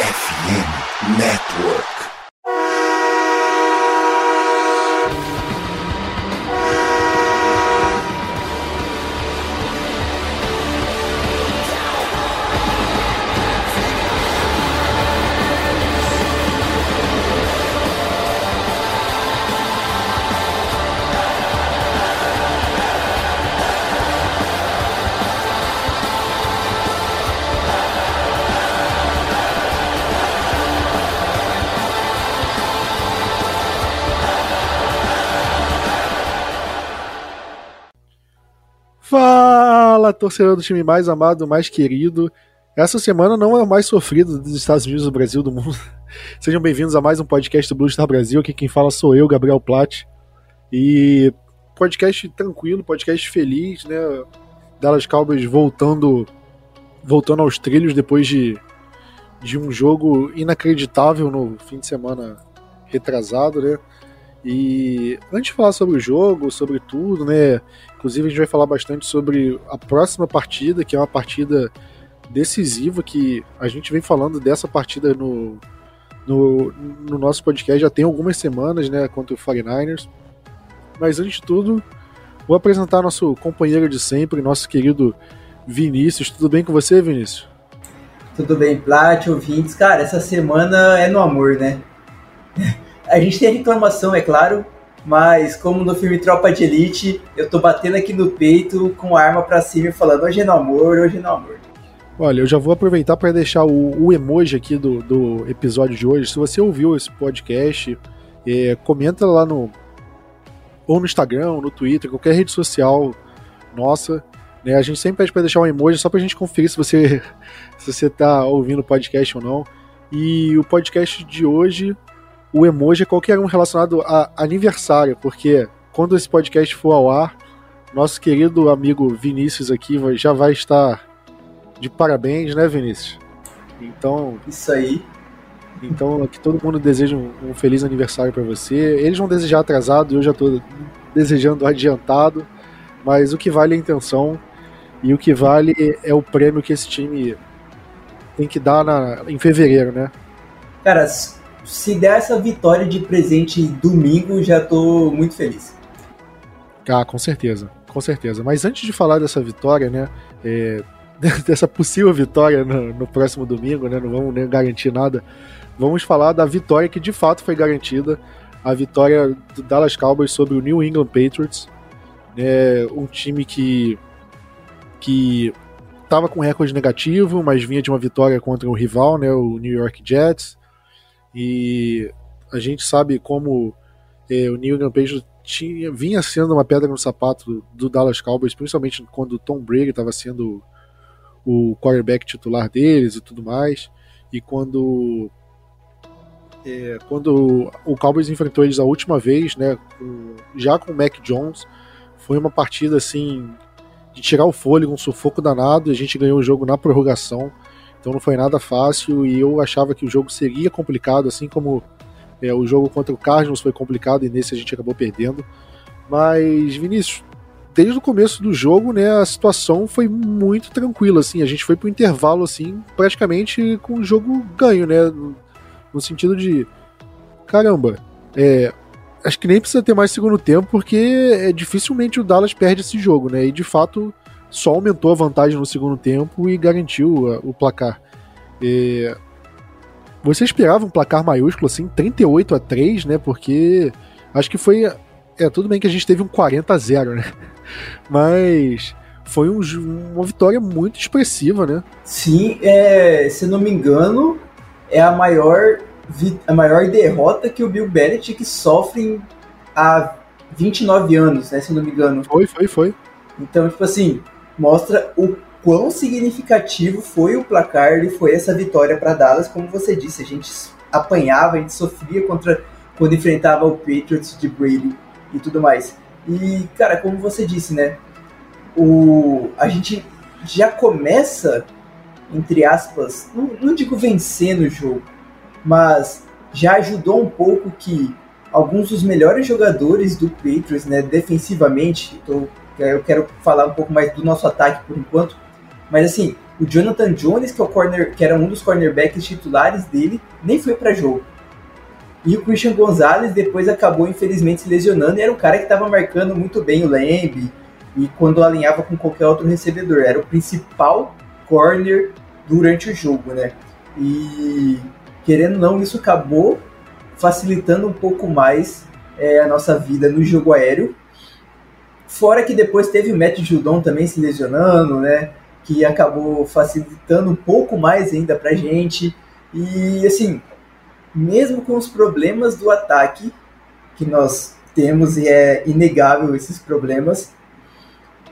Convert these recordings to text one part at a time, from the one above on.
FM Network. Fala, torcedor do time mais amado, mais querido. Essa semana não é o mais sofrido dos Estados Unidos, do Brasil, do mundo. Sejam bem-vindos a mais um podcast do Blue Star Brasil. Aqui quem fala sou eu, Gabriel Platt. E podcast tranquilo, podcast feliz, né? Dallas Cowboys voltando voltando aos trilhos depois de, de um jogo inacreditável no fim de semana retrasado, né? E antes de falar sobre o jogo, sobre tudo, né? Inclusive a gente vai falar bastante sobre a próxima partida, que é uma partida decisiva que a gente vem falando dessa partida no, no, no nosso podcast já tem algumas semanas, né, contra o 49ers. Mas antes de tudo, vou apresentar nosso companheiro de sempre, nosso querido Vinícius. Tudo bem com você, Vinícius? Tudo bem, Plat, ouvintes. Cara, essa semana é no amor, né? A gente tem reclamação, é claro, mas como no filme Tropa de Elite, eu tô batendo aqui no peito com a arma pra cima e falando hoje é no amor, hoje é no amor. Olha, eu já vou aproveitar para deixar o, o, emoji aqui do, do episódio de hoje. Se você ouviu esse podcast, é, comenta lá no ou no Instagram, ou no Twitter, qualquer rede social nossa. Né? A gente sempre pede para deixar um emoji só pra gente conferir se você se você tá ouvindo o podcast ou não. E o podcast de hoje o emoji é qualquer um relacionado a aniversário, porque quando esse podcast for ao ar, nosso querido amigo Vinícius aqui já vai estar de parabéns, né, Vinícius? Então. Isso aí. Então, que todo mundo deseja um, um feliz aniversário para você. Eles vão desejar atrasado, eu já estou desejando adiantado, mas o que vale é a intenção e o que vale é o prêmio que esse time tem que dar na, em fevereiro, né? Cara, se der essa vitória de presente domingo, já tô muito feliz. Ah, com certeza, com certeza. Mas antes de falar dessa vitória, né, é, dessa possível vitória no, no, próximo domingo, né, não vamos nem garantir nada, vamos falar da vitória que de fato foi garantida, a vitória do Dallas Cowboys sobre o New England Patriots, né, um time que que estava com recorde negativo, mas vinha de uma vitória contra o rival, né, o New York Jets. E a gente sabe como é, o New England Patriots tinha, vinha sendo uma pedra no sapato do Dallas Cowboys, principalmente quando o Tom Brady estava sendo o quarterback titular deles e tudo mais. E quando é, quando o Cowboys enfrentou eles a última vez, né, com, já com o Mac Jones, foi uma partida assim de tirar o fôlego, um sufoco danado. A gente ganhou o jogo na prorrogação. Então não foi nada fácil e eu achava que o jogo seria complicado, assim como é, o jogo contra o Cardinals foi complicado e nesse a gente acabou perdendo. Mas, Vinícius, desde o começo do jogo, né, a situação foi muito tranquila, assim, a gente foi pro intervalo, assim, praticamente com o jogo ganho, né, no sentido de, caramba, é, acho que nem precisa ter mais segundo tempo, porque é, dificilmente o Dallas perde esse jogo, né, e de fato só aumentou a vantagem no segundo tempo e garantiu uh, o placar. E... Você esperava um placar maiúsculo assim, 38 a 3, né? Porque acho que foi. É, tudo bem que a gente teve um 40 a 0, né? Mas foi um, uma vitória muito expressiva, né? Sim, é, se não me engano, é a maior, a maior derrota que o Bill Belichick sofre há 29 anos, né? Se não me engano. Foi, foi, foi. Então, tipo assim, mostra o quão significativo foi o placar e foi essa vitória para Dallas. Como você disse, a gente apanhava, a gente sofria contra quando enfrentava o Patriots de Brady e tudo mais. E, cara, como você disse, né? O, a gente já começa, entre aspas, não, não digo vencendo o jogo, mas já ajudou um pouco que alguns dos melhores jogadores do Patriots, né, defensivamente, estou eu quero falar um pouco mais do nosso ataque por enquanto. Mas assim, O Jonathan Jones, que, é o corner, que era um dos cornerbacks titulares dele, nem foi para jogo. E o Christian Gonzalez depois acabou infelizmente se lesionando e era um cara que estava marcando muito bem o Lamb e quando alinhava com qualquer outro recebedor. Era o principal corner durante o jogo, né? E querendo ou não, isso acabou facilitando um pouco mais é, a nossa vida no jogo aéreo. Fora que depois teve o Matt Judon também se lesionando, né? Que acabou facilitando um pouco mais ainda pra gente. E assim, mesmo com os problemas do ataque que nós temos, e é inegável esses problemas,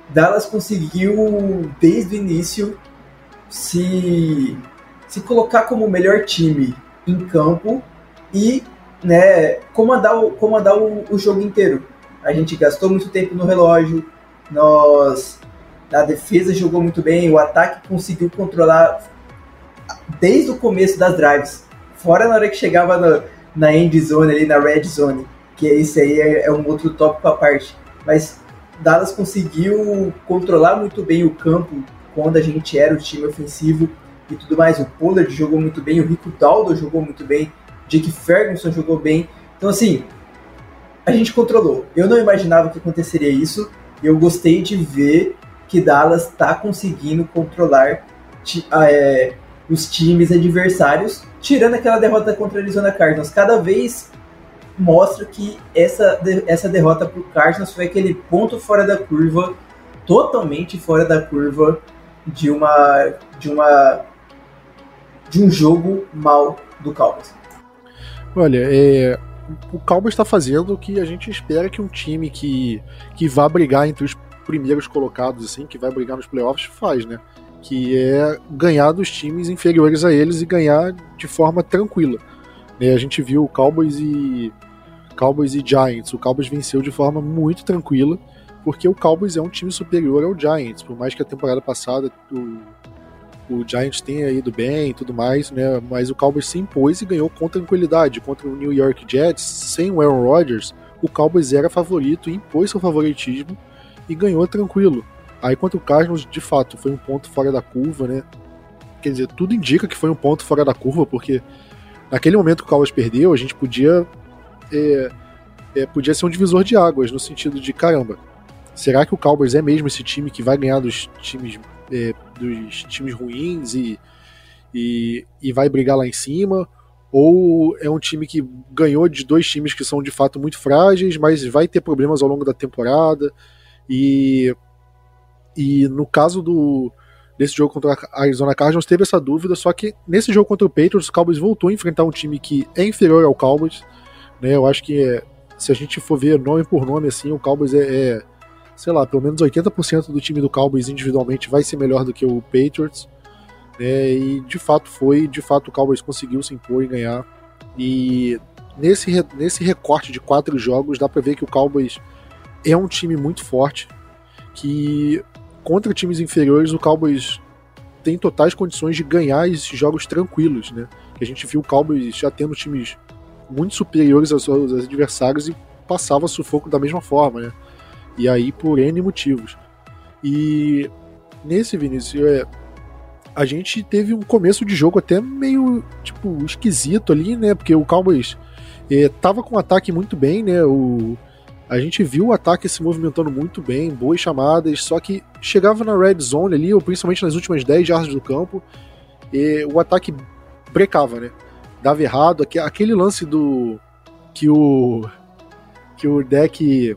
Dallas conseguiu, desde o início, se, se colocar como o melhor time em campo e né, comandar, o, comandar o, o jogo inteiro. A gente gastou muito tempo no relógio, nós a defesa jogou muito bem, o ataque conseguiu controlar desde o começo das drives. Fora na hora que chegava na end zone ali, na red zone, que esse aí é, é um outro tópico à parte. Mas Dallas conseguiu controlar muito bem o campo quando a gente era o time ofensivo e tudo mais. O Pollard jogou muito bem, o Rico Daldo jogou muito bem, Jake Ferguson jogou bem. Então, assim, a gente controlou. Eu não imaginava que aconteceria isso eu gostei de ver que Dallas está conseguindo controlar é, os times adversários, tirando aquela derrota contra a Arizona Cardinals. Cada vez mostra que essa, essa derrota para o Cardinals foi aquele ponto fora da curva, totalmente fora da curva de uma de uma de um jogo mal do Cowboys. Olha, é, o Cowboys está fazendo o que a gente espera que um time que, que vá brigar entre os primeiros colocados, assim, que vai brigar nos playoffs, faz, né? que é ganhar dos times inferiores a eles e ganhar de forma tranquila. Né, a gente viu o Cowboys e Cowboys e Giants. O Cowboys venceu de forma muito tranquila, porque o Cowboys é um time superior ao Giants, por mais que a temporada passada o, o Giants tenha ido bem e tudo mais, né? Mas o Cowboys se impôs e ganhou com tranquilidade contra o New York Jets, sem o Aaron Rodgers. O Cowboys era favorito impôs seu favoritismo e ganhou tranquilo. Aí contra o Cardinals, de fato, foi um ponto fora da curva, né? Quer dizer, tudo indica que foi um ponto fora da curva, porque naquele momento que o Cowboys perdeu, a gente podia é, é, podia ser um divisor de águas, no sentido de, caramba, será que o Cowboys é mesmo esse time que vai ganhar dos times, é, dos times ruins e, e, e vai brigar lá em cima? Ou é um time que ganhou de dois times que são de fato muito frágeis, mas vai ter problemas ao longo da temporada? E e no caso do desse jogo contra a Arizona Cardinals teve essa dúvida, só que nesse jogo contra o Patriots, o Cowboys voltou a enfrentar um time que é inferior ao Cowboys, né? Eu acho que é, se a gente for ver nome por nome assim, o Cowboys é, é sei lá, pelo menos 80% do time do Cowboys individualmente vai ser melhor do que o Patriots, né? E de fato foi, de fato o Cowboys conseguiu se impor e ganhar. E nesse, nesse recorte de quatro jogos dá para ver que o Cowboys é um time muito forte, que contra times inferiores, o Cowboys tem totais condições de ganhar esses jogos tranquilos, né? Que a gente viu o Cowboys já tendo times muito superiores aos seus adversários e passava sufoco da mesma forma, né? E aí por N motivos. E nesse Vinícius, é, a gente teve um começo de jogo até meio, tipo, esquisito ali, né? Porque o Cowboys é, tava com um ataque muito bem, né? O, a gente viu o ataque se movimentando muito bem, boas chamadas, só que chegava na red zone ali, ou principalmente nas últimas 10 jardas do campo, e o ataque brecava, né? Dava errado. Aquele lance do. que o. que o deck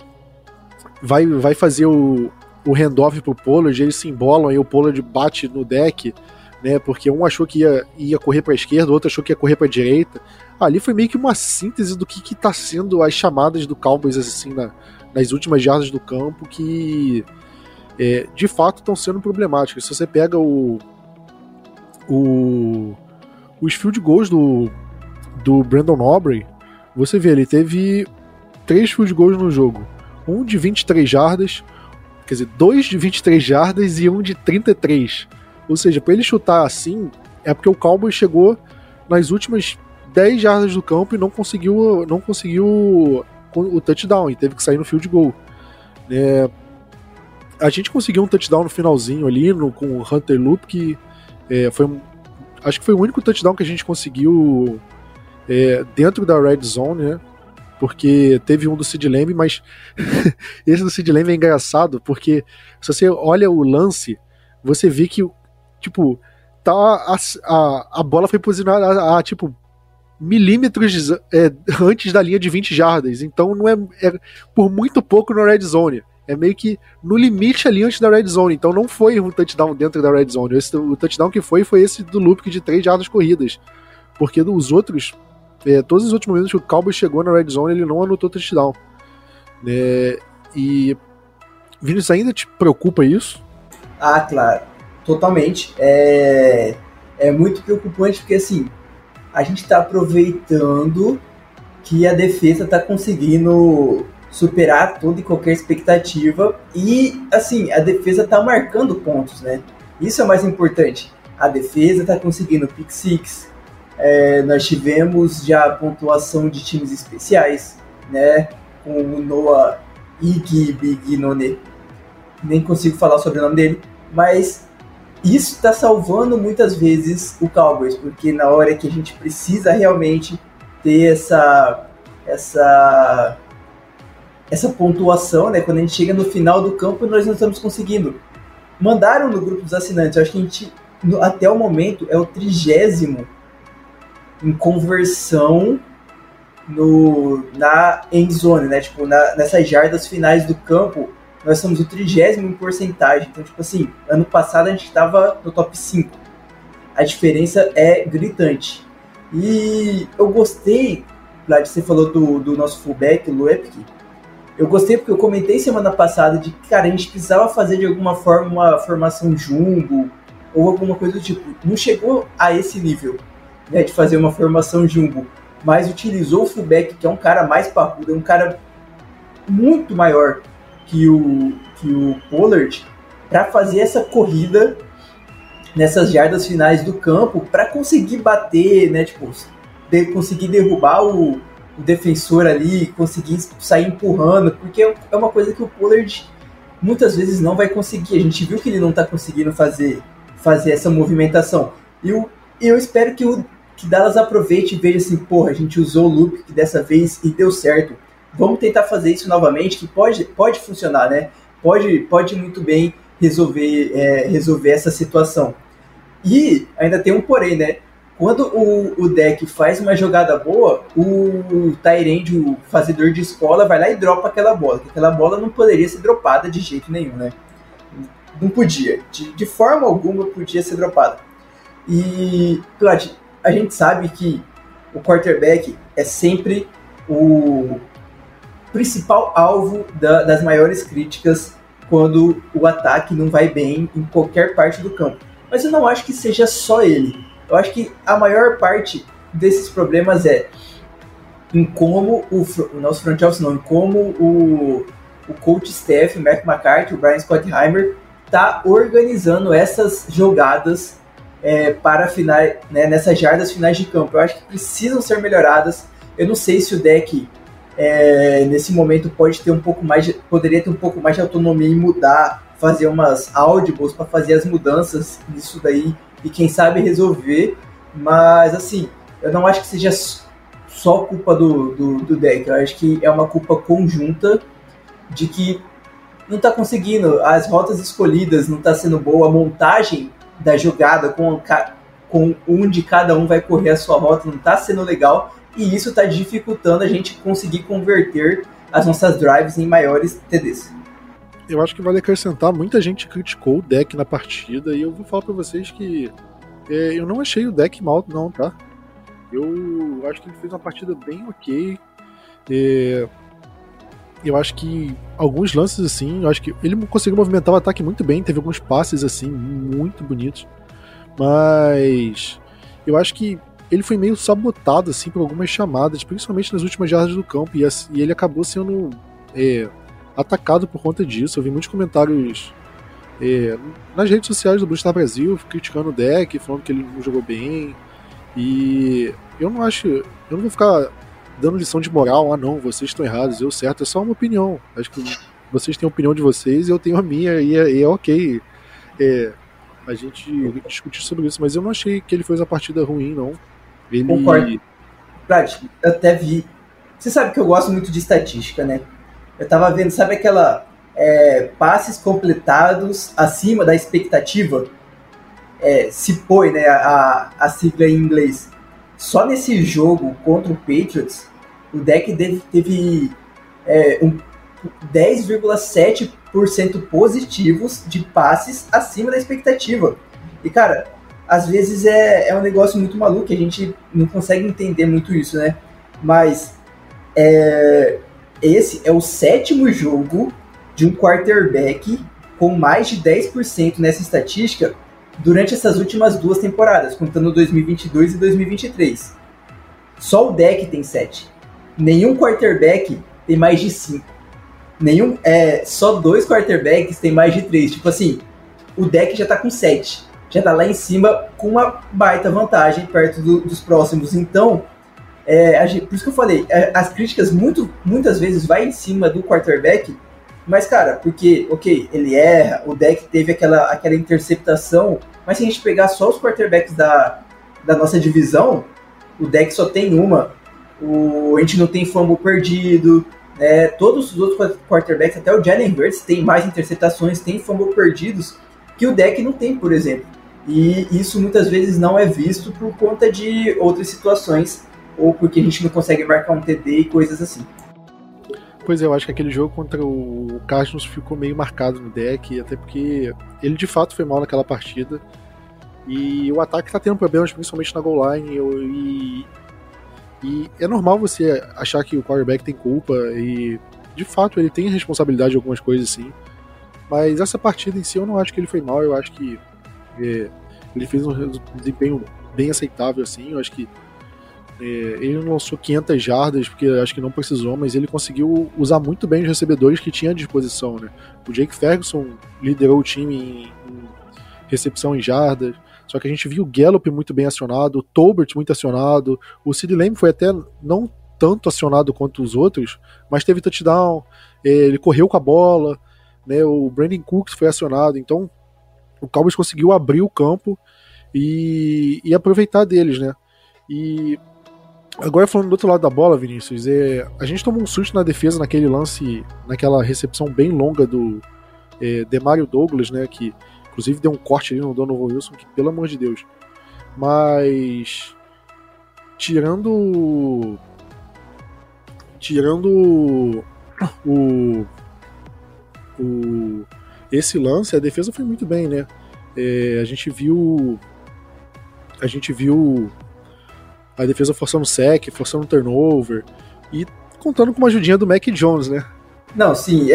vai, vai fazer o, o handoff pro Pollard, eles se embolam e o Pollard bate no deck, né? Porque um achou que ia, ia correr para a esquerda, o outro achou que ia correr para a direita ali foi meio que uma síntese do que, que tá sendo as chamadas do Cowboys assim na, nas últimas jardas do campo que é, de fato estão sendo problemáticas. Se você pega o, o os field goals do, do Brandon Aubrey, você vê, ele teve três field goals no jogo. Um de 23 jardas, quer dizer, dois de 23 jardas e um de 33. Ou seja, para ele chutar assim, é porque o Cowboys chegou nas últimas 10 jardas do campo e não conseguiu, não conseguiu o touchdown e teve que sair no field goal. É, a gente conseguiu um touchdown no finalzinho ali no, com o Hunter Loop que É, foi acho que foi o único touchdown que a gente conseguiu é, dentro da red zone, né? Porque teve um do Sid Lamb, mas esse do Sid Lamb é engraçado, porque se você olha o lance, você vê que, tipo, tá a, a, a bola foi posicionada a, a tipo, milímetros é, antes da linha de 20 jardas. Então não é, é, por muito pouco no red zone. É meio que no limite ali antes da red zone. Então não foi um touchdown dentro da red zone. Esse, o touchdown que foi foi esse do loop de 3 jardas corridas. Porque os outros é, todos os últimos momentos que o Cowboys chegou na red zone, ele não anotou touchdown. É, e Vinícius, ainda te preocupa isso? Ah, claro, totalmente. É, é muito preocupante porque assim a gente está aproveitando que a defesa está conseguindo superar toda e qualquer expectativa e assim a defesa está marcando pontos, né? Isso é o mais importante. A defesa está conseguindo pick six, é, nós tivemos já pontuação de times especiais, né? Com o Noah Igbignone. Nem consigo falar sobre o nome dele, mas isso está salvando muitas vezes o Cowboys, porque na hora que a gente precisa realmente ter essa essa essa pontuação, né? Quando a gente chega no final do campo, nós não estamos conseguindo. Mandaram no grupo dos assinantes, eu acho que a gente até o momento é o trigésimo em conversão no, na end zone, né? Tipo, na, nessas jardas finais do campo, nós somos o trigésimo em porcentagem. Então, tipo assim, ano passado a gente estava no top 5. A diferença é gritante. E eu gostei, Vlad, você falou do, do nosso fullback, o Luepke. Eu gostei porque eu comentei semana passada de que, cara, a gente precisava fazer de alguma forma uma formação jumbo ou alguma coisa do tipo. Não chegou a esse nível né, de fazer uma formação jumbo, mas utilizou o fullback, que é um cara mais parrudo, é um cara muito maior que o, que o Pollard, para fazer essa corrida nessas jardas finais do campo, para conseguir bater, né, tipo, de, conseguir derrubar o, o, defensor ali, conseguir sair empurrando, porque é uma coisa que o Pollard muitas vezes não vai conseguir. A gente viu que ele não está conseguindo fazer, fazer essa movimentação. E o, eu espero que o, que Dallas aproveite e veja assim, porra, a gente usou o loop dessa vez e deu certo. Vamos tentar fazer isso novamente, que pode, pode funcionar, né? Pode, pode muito bem resolver, é, resolver essa situação. E ainda tem um porém, né? Quando o, o deck faz uma jogada boa, o Tyrande, o fazedor de escola, vai lá e dropa aquela bola. Que aquela bola não poderia ser dropada de jeito nenhum, né? Não podia. De, de forma alguma podia ser dropada. E, Claudio, a gente sabe que o quarterback é sempre o principal alvo da, das maiores críticas quando o ataque não vai bem em qualquer parte do campo. Mas eu não acho que seja só ele. Eu acho que a maior parte desses problemas é em como o, o nosso front office não, em como o, o coach staff, o Mac McCarthy, o Brian Scottheimer, tá organizando essas jogadas é, para finais, né, nessas jardas finais de campo. Eu acho que precisam ser melhoradas. Eu não sei se o deck é, nesse momento pode ter um pouco mais, de, poderia ter um pouco mais de autonomia e mudar, fazer umas audibles para fazer as mudanças nisso daí e quem sabe resolver. Mas assim, eu não acho que seja só culpa do, do, do deck. Eu acho que é uma culpa conjunta de que não está conseguindo, as rotas escolhidas não está sendo boa, a montagem da jogada, com, com onde cada um vai correr a sua rota, não está sendo legal. E isso está dificultando a gente conseguir converter as nossas drives em maiores TDs. Eu acho que vale acrescentar, muita gente criticou o deck na partida e eu vou falar para vocês que é, eu não achei o deck mal, não, tá? Eu acho que ele fez uma partida bem ok. É, eu acho que alguns lances assim, eu acho que ele conseguiu movimentar o ataque muito bem, teve alguns passes assim muito bonitos. Mas eu acho que ele foi meio sabotado assim por algumas chamadas, principalmente nas últimas jardas do campo, e, assim, e ele acabou sendo é, atacado por conta disso. Eu vi muitos comentários é, nas redes sociais do Blue Star Brasil criticando o deck, falando que ele não jogou bem. E eu não acho. Eu não vou ficar dando lição de moral, ah não, vocês estão errados, eu certo, é só uma opinião. Acho que vocês têm a opinião de vocês eu tenho a minha, e é, e é ok. É, a gente discutir sobre isso, mas eu não achei que ele fez a partida ruim, não. Ele... Concordo. Brad, eu até vi. Você sabe que eu gosto muito de estatística, né? Eu tava vendo, sabe aquela é, passes completados acima da expectativa? É, se põe, né, a, a sigla em inglês. Só nesse jogo contra o Patriots, o deck teve, teve é, um 10,7% positivos de passes acima da expectativa. E, cara, às vezes é, é um negócio muito maluco, a gente não consegue entender muito isso, né? Mas é, esse é o sétimo jogo de um quarterback com mais de 10% nessa estatística durante essas últimas duas temporadas, contando 2022 e 2023. Só o deck tem 7. Nenhum quarterback tem mais de 5. Nenhum, é, só dois quarterbacks tem mais de 3. Tipo assim, o deck já tá com 7. Já tá lá em cima com uma baita vantagem perto do, dos próximos. Então, é, gente, por isso que eu falei, é, as críticas muito, muitas vezes vai em cima do quarterback, mas, cara, porque, ok, ele erra, o deck teve aquela, aquela interceptação, mas se a gente pegar só os quarterbacks da, da nossa divisão, o deck só tem uma. O, a gente não tem fumble perdido, né? todos os outros quarterbacks, até o Jalen Hurts tem mais interceptações, tem fumble perdidos, que o deck não tem, por exemplo. E isso muitas vezes não é visto por conta de outras situações, ou porque a gente não consegue marcar um TD e coisas assim. Pois é, eu acho que aquele jogo contra o Cardinals ficou meio marcado no deck, até porque ele de fato foi mal naquela partida. E o ataque tá tendo problemas, principalmente na goal line. E, e é normal você achar que o quarterback tem culpa, e de fato ele tem responsabilidade de algumas coisas sim. Mas essa partida em si eu não acho que ele foi mal, eu acho que é, ele fez um desempenho bem aceitável assim. Eu acho que é, ele lançou 500 jardas, porque acho que não precisou, mas ele conseguiu usar muito bem os recebedores que tinha à disposição. Né? O Jake Ferguson liderou o time em, em recepção em jardas, só que a gente viu o Gallup muito bem acionado, o Tolbert muito acionado, o Sid Lamb foi até não tanto acionado quanto os outros, mas teve touchdown, é, ele correu com a bola, né, o Brandon Cooks foi acionado, então o Cowboys conseguiu abrir o campo e, e aproveitar deles, né? E Agora falando do outro lado da bola, Vinícius, é, a gente tomou um susto na defesa naquele lance, naquela recepção bem longa do é, Demario Douglas, né? Que inclusive deu um corte ali no Donovan Wilson, que pelo amor de Deus. Mas tirando tirando o, o esse lance, a defesa foi muito bem, né? É, a gente viu a gente viu a defesa forçando sec, forçando turnover e contando com uma ajudinha do Mac Jones, né? Não, sim.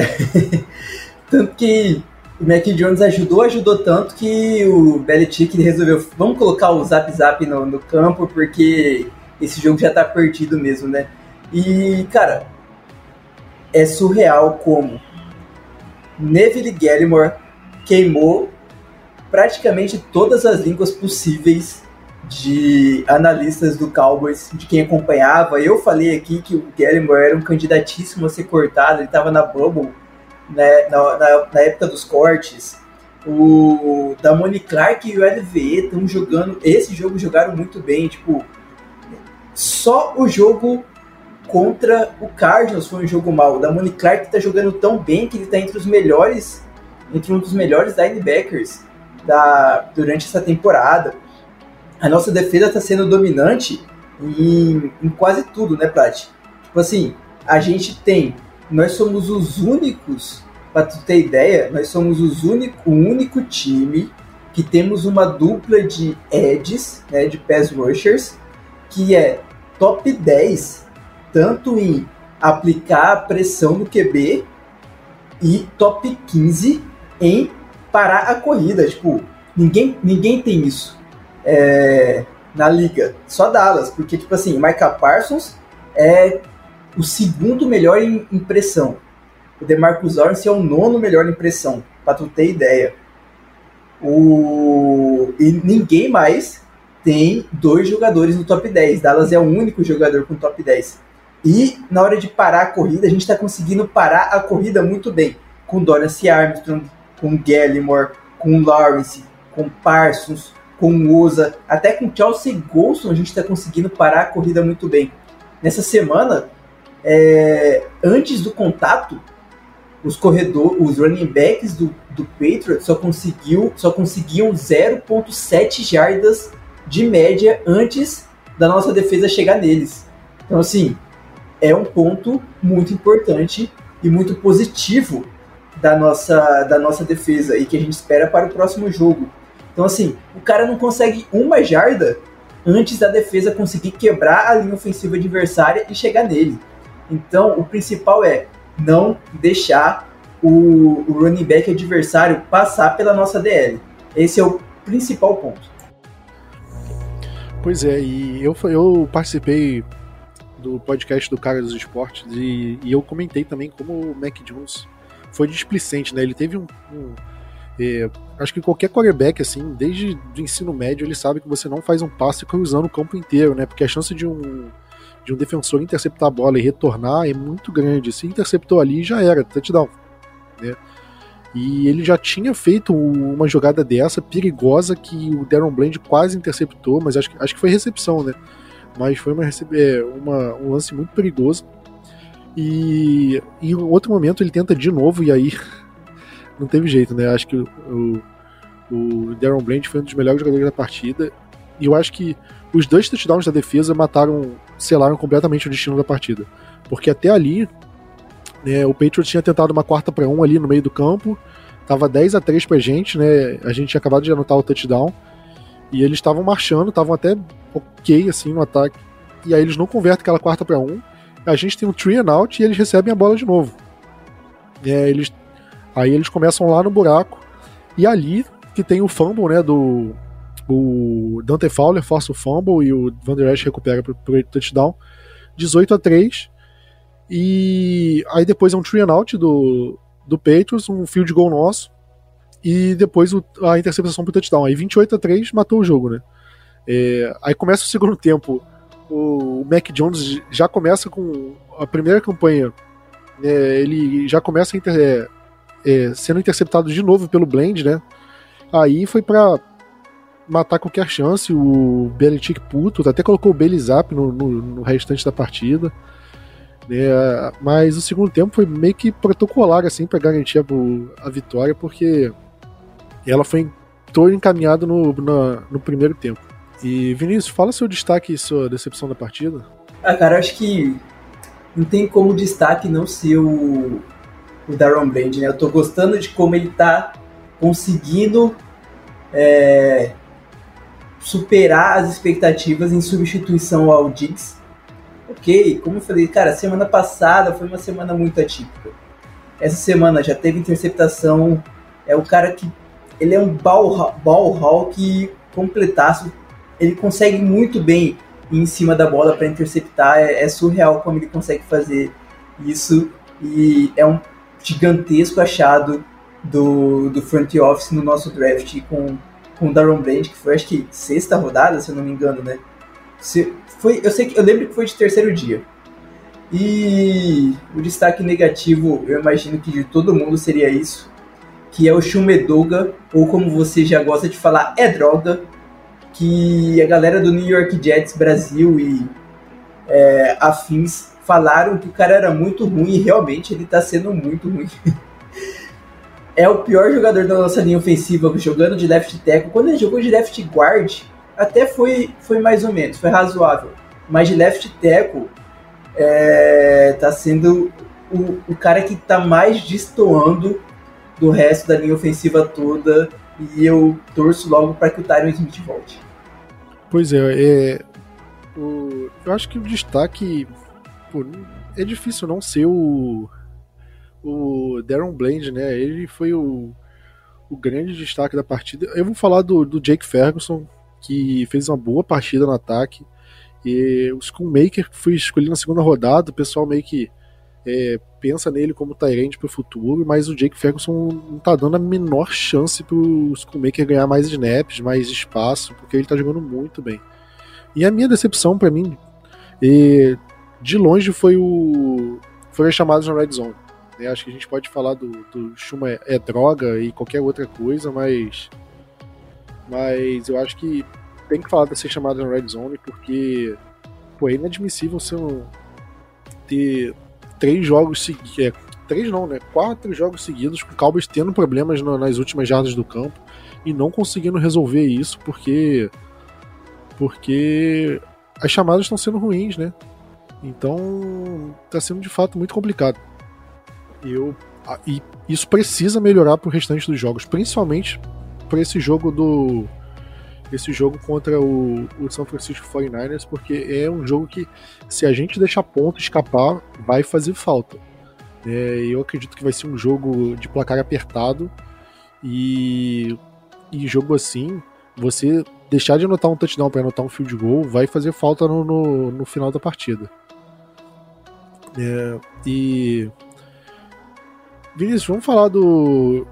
tanto que o Mac Jones ajudou, ajudou tanto que o Belichick resolveu, vamos colocar o Zap Zap no, no campo porque esse jogo já tá perdido mesmo, né? E, cara, é surreal como Neville Gallimore queimou praticamente todas as línguas possíveis de analistas do Cowboys, de quem acompanhava. Eu falei aqui que o Gallimore era um candidatíssimo a ser cortado, ele estava na bubble né, na, na, na, época dos cortes. O Damone Clark e o LVE estão jogando. Esse jogo jogaram muito bem. Tipo, só o jogo contra o Cardinals foi um jogo mal. O Damone Clark está jogando tão bem que ele está entre os melhores, entre um dos melhores linebackers da, durante essa temporada a nossa defesa está sendo dominante em, em, quase tudo, né, Prat? Tipo assim, a gente tem, nós somos os únicos, para tu ter ideia, nós somos os único, o único time que temos uma dupla de edges, né, de pass rushers, que é top 10, tanto em aplicar a pressão no QB e top 15 em parar a corrida. Tipo, ninguém, ninguém tem isso é, na liga. Só Dallas, porque, tipo assim, Micah Parsons é o segundo melhor em impressão. O DeMarcus Lawrence é o nono melhor em impressão, pra tu ter ideia. O... E ninguém mais tem dois jogadores no top 10. Dallas é o único jogador com top 10. E na hora de parar a corrida, a gente está conseguindo parar a corrida muito bem. Com Dorian Armstrong, com Gallimore, com Lawrence, com Parsons, com Oza, até com Chelsea Golson a gente está conseguindo parar a corrida muito bem. Nessa semana, é, antes do contato, os corredores, os running backs do, do Patriots só, conseguiu, só conseguiam 0.7 jardas de média antes da nossa defesa chegar neles. Então, assim, é um ponto muito importante e muito positivo da nossa, da nossa defesa e que a gente espera para o próximo jogo. Então, assim, o cara não consegue uma jarda antes da defesa conseguir quebrar a linha ofensiva adversária e chegar nele. Então, o principal é não deixar o, o running back adversário passar pela nossa DL. Esse é o principal ponto. Pois é, e eu, eu participei do podcast do Cara dos Esportes e, e eu comentei também como o Mac Jones foi displicente, né? Ele teve um, um é, acho que qualquer quarterback, assim, desde o ensino médio, ele sabe que você não faz um passe cruzando o campo inteiro, né? Porque a chance de um, de um defensor interceptar a bola e retornar é muito grande. Se interceptou ali, já era, touchdown. Né? E ele já tinha feito uma jogada dessa perigosa que o Darren Bland quase interceptou, mas acho, acho que foi recepção, né? Mas foi uma, é, uma, um lance muito perigoso. E em outro momento ele tenta de novo e aí não teve jeito, né? Acho que o, o Darren Bland foi um dos melhores jogadores da partida. E eu acho que os dois touchdowns da defesa mataram, selaram completamente o destino da partida. Porque até ali, né, o Patriots tinha tentado uma quarta para um ali no meio do campo. Tava 10 a 3 pra gente, né? A gente tinha acabado de anotar o touchdown. E eles estavam marchando, estavam até ok assim no ataque. E aí eles não convertem aquela quarta para um. A gente tem um three and out e eles recebem a bola de novo. É, eles Aí eles começam lá no buraco. E ali que tem o fumble, né? Do. O Dante Fowler força o fumble e o Van Der Esch recupera pro, pro touchdown. 18 a 3. E aí depois é um three and out do, do Patriots, um field goal nosso. E depois o, a interceptação pro touchdown. Aí 28 a 3 matou o jogo, né? É, aí começa o segundo tempo. O, Mac Jones já começa com a primeira campanha. É, ele já começa inter, é, é, sendo interceptado de novo pelo Blend, né? Aí foi para matar qualquer chance. O Belichick puto, até colocou o Belizap no, no, no restante da partida. É, mas o segundo tempo foi meio que protocolar assim para garantir a, a, vitória, porque ela foi todo encaminhada no, no, no, primeiro tempo. E Vinícius, fala seu destaque e sua decepção da partida. Ah, cara, acho que não tem como destaque não ser o, o Darren Bland, né? Eu tô gostando de como ele tá conseguindo é, superar as expectativas em substituição ao Diggs. Ok, como eu falei, cara, semana passada foi uma semana muito atípica. Essa semana já teve interceptação. É o cara que. Ele é um ball, ball hawk completaço. Ele consegue muito bem ir em cima da bola para interceptar. É, é surreal como ele consegue fazer isso. E é um gigantesco achado do, do front office no nosso draft com, com o Darren Bland, que foi acho que sexta rodada, se eu não me engano, né? Se, foi, eu sei que eu lembro que foi de terceiro dia. E o destaque negativo, eu imagino que de todo mundo seria isso, que é o Shumedoga, ou como você já gosta de falar, é droga, que a galera do New York Jets Brasil e é, afins falaram que o cara era muito ruim e realmente ele tá sendo muito ruim. é o pior jogador da nossa linha ofensiva jogando de left tackle. Quando ele jogou de left guard, até foi, foi mais ou menos, foi razoável. Mas de left tackle, é, tá sendo o, o cara que tá mais destoando do resto da linha ofensiva toda. E eu torço logo para que o Tyron Smith volte. Pois é, é o, eu acho que o destaque pô, é difícil não ser o o Darren Bland, né? Ele foi o, o grande destaque da partida. Eu vou falar do, do Jake Ferguson, que fez uma boa partida no ataque. E o Schoolmaker foi escolhido na segunda rodada, o pessoal meio que é, pensa nele como Tyrande para o futuro, mas o Jake Ferguson não tá dando a menor chance pro Schoolmaker ganhar mais snaps, mais espaço, porque ele tá jogando muito bem. E a minha decepção para mim, é, de longe foi o foi as chamadas na Red Zone. Né? Acho que a gente pode falar do, do Chuma é, é droga e qualquer outra coisa, mas Mas eu acho que tem que falar dessa chamada no Red Zone, porque pô, é inadmissível você ter três jogos seguidos. É, três não, né? Quatro jogos seguidos com o Cowboys tendo problemas no, nas últimas jardas do campo e não conseguindo resolver isso porque. Porque as chamadas estão sendo ruins, né? Então tá sendo de fato muito complicado. Eu, e isso precisa melhorar pro restante dos jogos, principalmente para esse jogo do esse jogo contra o, o São Francisco 49ers, porque é um jogo que, se a gente deixar ponto escapar, vai fazer falta. É, eu acredito que vai ser um jogo de placar apertado e, e jogo assim, você deixar de anotar um touchdown para anotar um field goal vai fazer falta no, no, no final da partida. É, e. Vinícius, vamos falar do,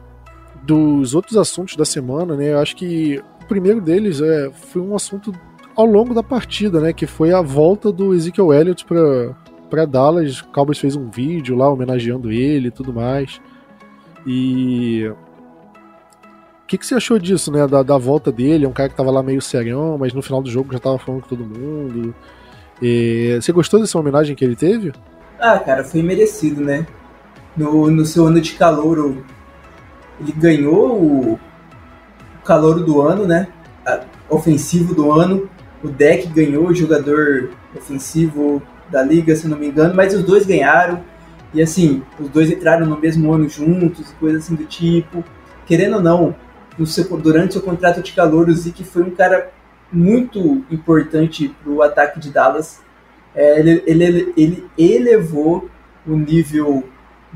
dos outros assuntos da semana, né? Eu acho que o primeiro deles é, foi um assunto ao longo da partida, né? Que foi a volta do Ezekiel Elliott para para Dallas. O Cowboys fez um vídeo lá homenageando ele e tudo mais. E o que, que você achou disso, né? Da, da volta dele, é um cara que tava lá meio serião, mas no final do jogo já tava falando com todo mundo. E você gostou dessa homenagem que ele teve? Ah, cara, foi merecido, né? No, no seu ano de calor, ele ganhou o, calor do ano, né? ofensivo do ano. O deck ganhou o jogador ofensivo da liga, se não me engano, mas os dois ganharam. E assim, os dois entraram no mesmo ano juntos, coisas assim do tipo. Querendo ou não, seu, durante seu contrato de calor, o Zeke foi um cara muito importante para o ataque de Dallas. É, ele, ele, ele elevou o nível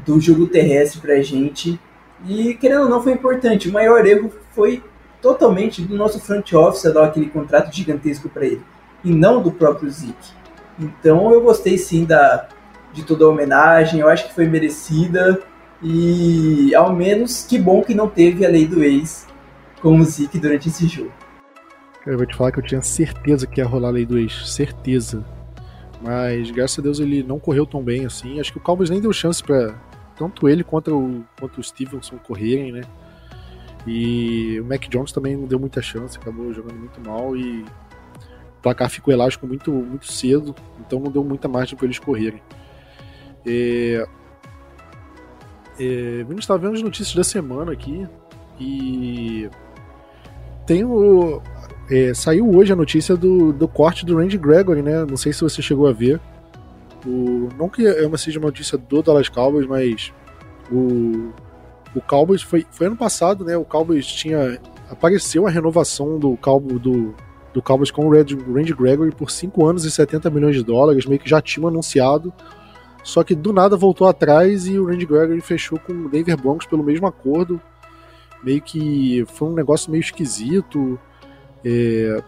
do jogo terrestre para a gente. E querendo ou não, foi importante. O maior erro foi totalmente do nosso front office dar aquele contrato gigantesco para ele, e não do próprio Zeke. Então eu gostei sim da, de toda a homenagem, eu acho que foi merecida, e ao menos que bom que não teve a lei do ex com o Zeke durante esse jogo. Eu vou te falar que eu tinha certeza que ia rolar a lei do ex, certeza. Mas graças a Deus ele não correu tão bem assim. Acho que o Cowboys nem deu chance para tanto ele quanto o, quanto o Stevenson correrem, né? E o Mac Jones também não deu muita chance, acabou jogando muito mal e o placar ficou elástico muito, muito cedo, então não deu muita margem para eles correrem. É, é, vendo as notícias da semana aqui e tem o. É, saiu hoje a notícia do, do corte do Randy Gregory, né? Não sei se você chegou a ver. O, não que é uma, seja uma notícia do Dallas Cowboys, mas o, o Cowboys foi, foi ano passado, né? O Cowboys tinha apareceu a renovação do Cowboys do, do Cowboys com o Red, Randy Gregory por 5 anos e 70 milhões de dólares, meio que já tinham anunciado. Só que do nada voltou atrás e o Randy Gregory fechou com o Denver Broncos pelo mesmo acordo. Meio que foi um negócio meio esquisito. É,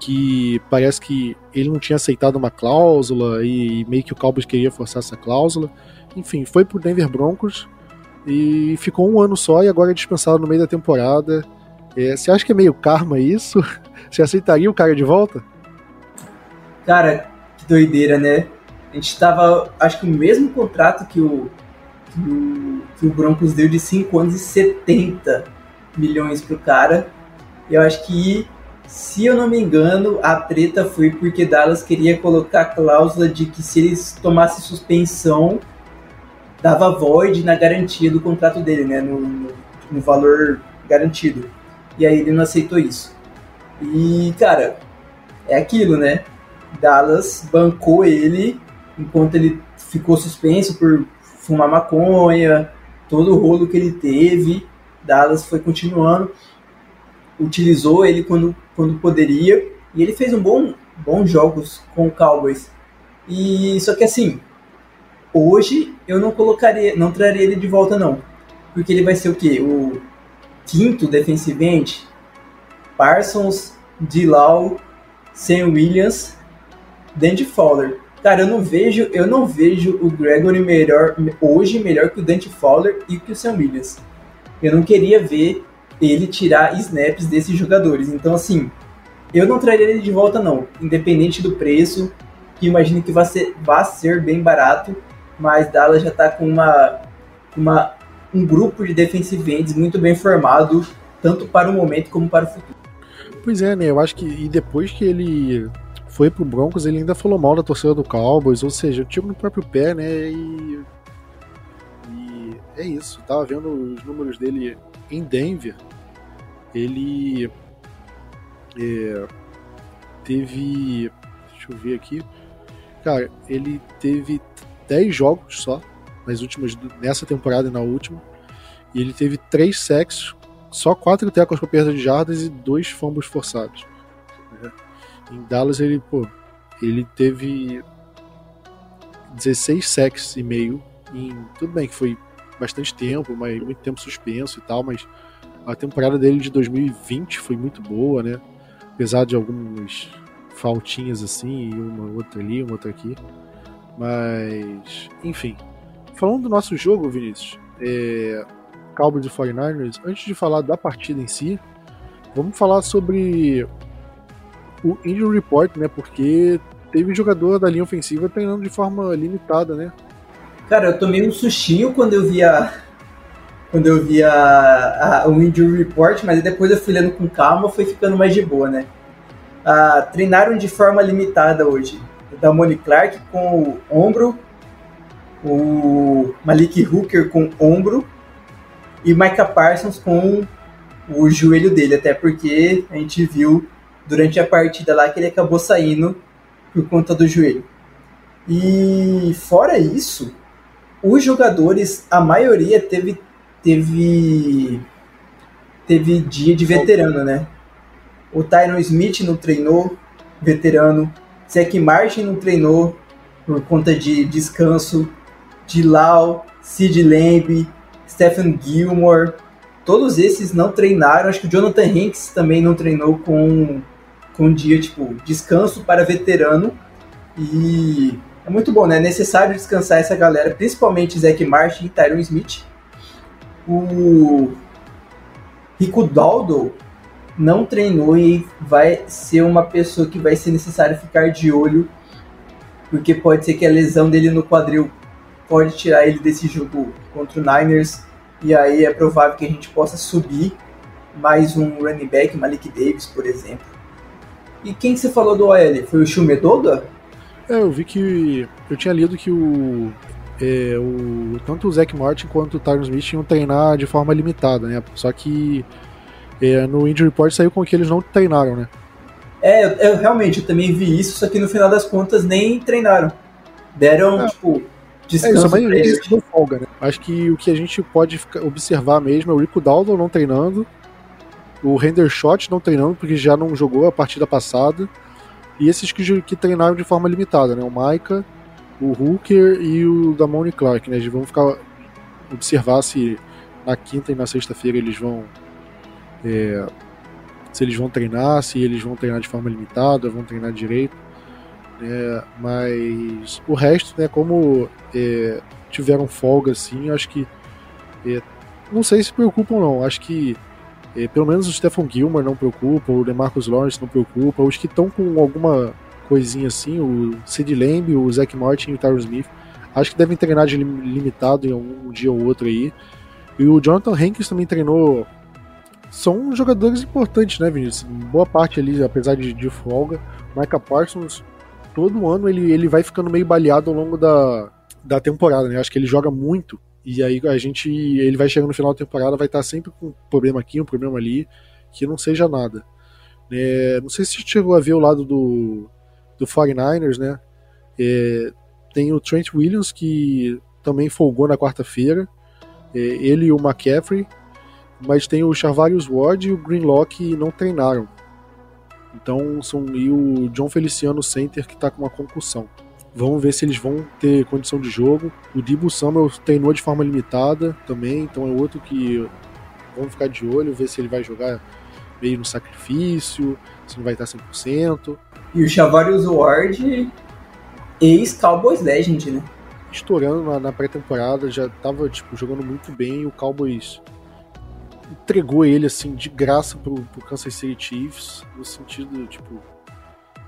que parece que ele não tinha aceitado uma cláusula e meio que o Cowboys queria forçar essa cláusula. Enfim, foi pro Denver Broncos e ficou um ano só e agora é dispensado no meio da temporada. É, você acha que é meio karma isso? Você aceitaria o cara de volta? Cara, que doideira, né? A gente tava, acho que o mesmo contrato que o, que o, que o Broncos deu de 5 anos e 70 milhões pro cara. Eu acho que, se eu não me engano, a treta foi porque Dallas queria colocar a cláusula de que se eles tomassem suspensão, dava void na garantia do contrato dele, né? No, no, no valor garantido. E aí ele não aceitou isso. E, cara, é aquilo, né? Dallas bancou ele enquanto ele ficou suspenso por fumar maconha, todo o rolo que ele teve. Dallas foi continuando, utilizou ele quando, quando poderia, e ele fez um bom bons jogos com o Cowboys. E só que assim, Hoje eu não colocaria, não traria ele de volta não, porque ele vai ser o quê? O quinto defensive? Parsons, Dilau, Sam Williams, Dante Fowler. Cara, eu não vejo, eu não vejo o Gregory melhor hoje melhor que o Dante Fowler e que o Sam Williams. Eu não queria ver ele tirar snaps desses jogadores. Então assim, eu não traria ele de volta não, independente do preço, que imagino que vai ser, vai ser bem barato mas Dallas já está com uma, uma, um grupo de defensive ends muito bem formado tanto para o momento como para o futuro. Pois é, né? Eu acho que e depois que ele foi pro Broncos, ele ainda falou mal da torcida do Cowboys, ou seja, o tiro no próprio pé, né? E é isso. Tava vendo os números dele em Denver. Ele é, teve. Deixa eu ver aqui. Cara, ele teve 10 jogos só nas últimas nessa temporada e na última. E ele teve 3 sacks, só 4 tecos para perda de jardas e 2 fumbles forçados. Né? Em Dallas ele, pô, ele teve 16 sacks e meio em tudo bem que foi bastante tempo, mas muito tempo suspenso e tal, mas a temporada dele de 2020 foi muito boa, né? Apesar de algumas faltinhas assim, uma outra ali, uma outra aqui. Mas, enfim. Falando do nosso jogo, Vinícius, é, Cowboys e 49ers, antes de falar da partida em si, vamos falar sobre o injury report, né? Porque teve jogador da linha ofensiva treinando de forma limitada, né? Cara, eu tomei um sustinho quando eu vi a, quando eu vi a, a, o injury report, mas depois eu fui lendo com calma, foi ficando mais de boa, né? Ah, treinaram de forma limitada hoje. O Damone Clark com o ombro, o Malik Hooker com o ombro e Micah Parsons com o joelho dele, até porque a gente viu durante a partida lá que ele acabou saindo por conta do joelho. E fora isso, os jogadores, a maioria teve teve teve dia de veterano, né? O Tyron Smith não treinou, veterano. Zach Martin não treinou por conta de descanso. De Lau, Sid Lamb, Stephen Gilmore, todos esses não treinaram. Acho que o Jonathan Hanks também não treinou com, com dia, tipo, descanso para veterano. E é muito bom, né? É necessário descansar essa galera, principalmente Zach Martin e Tyron Smith. O Rico Daldo não treinou e vai ser uma pessoa que vai ser necessário ficar de olho, porque pode ser que a lesão dele no quadril pode tirar ele desse jogo contra o Niners, e aí é provável que a gente possa subir mais um running back, Malik Davis, por exemplo. E quem que você falou do OL? Foi o Shumedoga? É, eu vi que. Eu tinha lido que o. É, o tanto o Zach Martin quanto o Tyron Smith iam treinar de forma limitada, né? Só que é, no Injury Report saiu com que eles não treinaram, né? É, eu, eu, realmente eu também vi isso, só que no final das contas nem treinaram. Deram, é. tipo, descanso. É isso, a maioria deu folga, né? Acho que o que a gente pode observar mesmo é o Rico Dalton não treinando, o Shot não treinando, porque já não jogou a partida passada, e esses que, que treinaram de forma limitada, né? O Maika, o Hooker e o Damone Clark, né? Eles vão ficar observar se na quinta e na sexta-feira eles vão é, se eles vão treinar, se eles vão treinar de forma limitada, vão treinar direito. É, mas o resto, né, como é, tiveram folga assim, acho que é, não sei se preocupam não. Acho que pelo menos o Stephen Gilmer não preocupa, o DeMarcus Lawrence não preocupa, os que estão com alguma coisinha assim, o Sid Lamb, o Zach Martin e o Tyron Smith, acho que devem treinar de limitado em algum dia ou outro aí. E o Jonathan Hankins também treinou são jogadores importantes, né, Vinícius? Boa parte ali, apesar de, de folga. Micah Parsons, todo ano ele, ele vai ficando meio baleado ao longo da, da temporada, né? Acho que ele joga muito e aí a gente, ele vai chegando no final da temporada, vai estar sempre com um problema aqui, um problema ali, que não seja nada. É, não sei se chegou a ver o lado do, do 49ers, né? É, tem o Trent Williams, que também folgou na quarta-feira. É, ele e o McCaffrey mas tem o Charvarius Ward e o Greenlock que não treinaram. Então são e o John Feliciano Center que está com uma concussão. Vamos ver se eles vão ter condição de jogo. O Dibu Samuel treinou de forma limitada também, então é outro que vamos ficar de olho, ver se ele vai jogar meio no sacrifício, se não vai estar 100%. E o Charvarius Ward, ex-Cowboys Legend, né? Estourando na, na pré-temporada, já estava tipo, jogando muito bem. O Cowboys entregou ele assim de graça pro, pro Kansas City Chiefs, no sentido, tipo,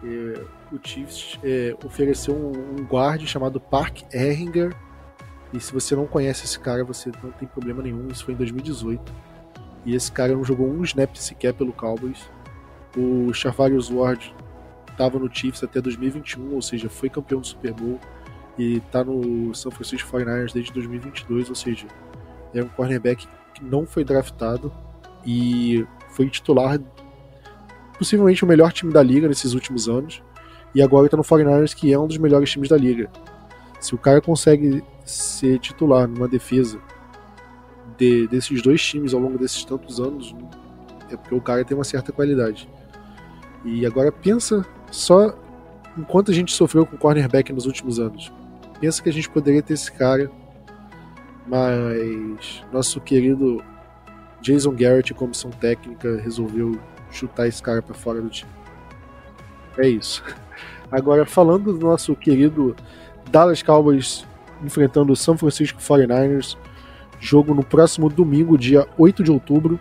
é, o Chiefs é, ofereceu um, um guarde chamado Park Erringer, e se você não conhece esse cara, você não tem problema nenhum, isso foi em 2018. E esse cara não jogou um snap sequer pelo Cowboys. O Charvarius Ward estava no Chiefs até 2021, ou seja, foi campeão do Super Bowl e está no San Francisco 49ers desde 2022, ou seja, é um cornerback que não foi draftado e foi titular possivelmente o melhor time da liga nesses últimos anos e agora está no 49ers que é um dos melhores times da liga. Se o cara consegue ser titular numa defesa de, desses dois times ao longo desses tantos anos, é porque o cara tem uma certa qualidade. E agora pensa só enquanto a gente sofreu com cornerback nos últimos anos. Pensa que a gente poderia ter esse cara, mas nosso querido Jason Garrett, comissão técnica, resolveu chutar esse cara para fora do time. É isso. Agora, falando do nosso querido Dallas Cowboys enfrentando o São Francisco 49ers, jogo no próximo domingo, dia 8 de outubro,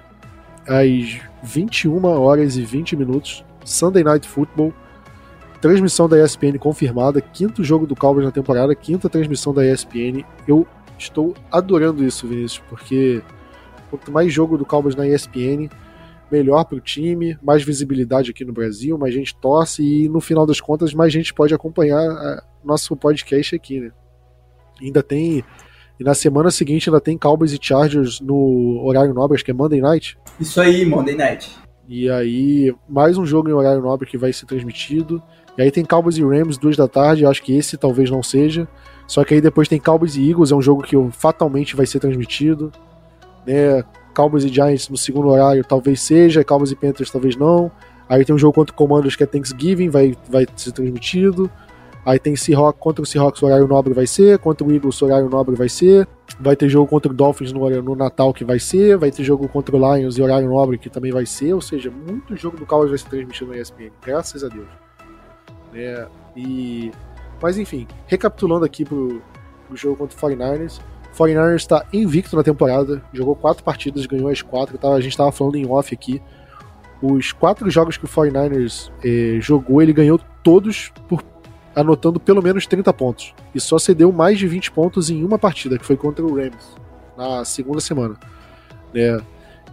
às 21 horas e 20 minutos, Sunday Night Football. Transmissão da ESPN confirmada, quinto jogo do Cowboys na temporada, quinta transmissão da ESPN. Eu estou adorando isso, Vinícius, porque quanto mais jogo do Cowboys na ESPN, melhor para o time, mais visibilidade aqui no Brasil, mais gente torce e no final das contas mais gente pode acompanhar a, nosso podcast aqui, né? Ainda tem e na semana seguinte ainda tem Cowboys e Chargers no horário nobre, acho que é Monday Night. Isso aí, Monday Night. E aí, mais um jogo em horário nobre que vai ser transmitido. E aí tem Cowboys e Rams, duas da tarde, acho que esse talvez não seja. Só que aí depois tem Cowboys e Eagles, é um jogo que fatalmente vai ser transmitido. Né? Cowboys e Giants no segundo horário talvez seja, Cowboys e Panthers talvez não. Aí tem um jogo contra o Commanders que é Thanksgiving, vai, vai ser transmitido. Aí tem Seahawks contra o Seahawks, o horário nobre vai ser, contra o Eagles, o horário nobre vai ser. Vai ter jogo contra o Dolphins no, no Natal que vai ser, vai ter jogo contra o Lions e horário nobre que também vai ser, ou seja, muito jogo do Cowboys vai ser transmitido na ESPN, graças a Deus. Né? E... Mas enfim, recapitulando aqui pro, pro jogo contra o 49ers. 49ers está invicto na temporada, jogou quatro partidas, ganhou as quatro. Tá? A gente estava falando em off aqui. Os quatro jogos que o 49ers eh, jogou, ele ganhou todos por anotando pelo menos 30 pontos. E só cedeu mais de 20 pontos em uma partida, que foi contra o Rams, na segunda semana. Né?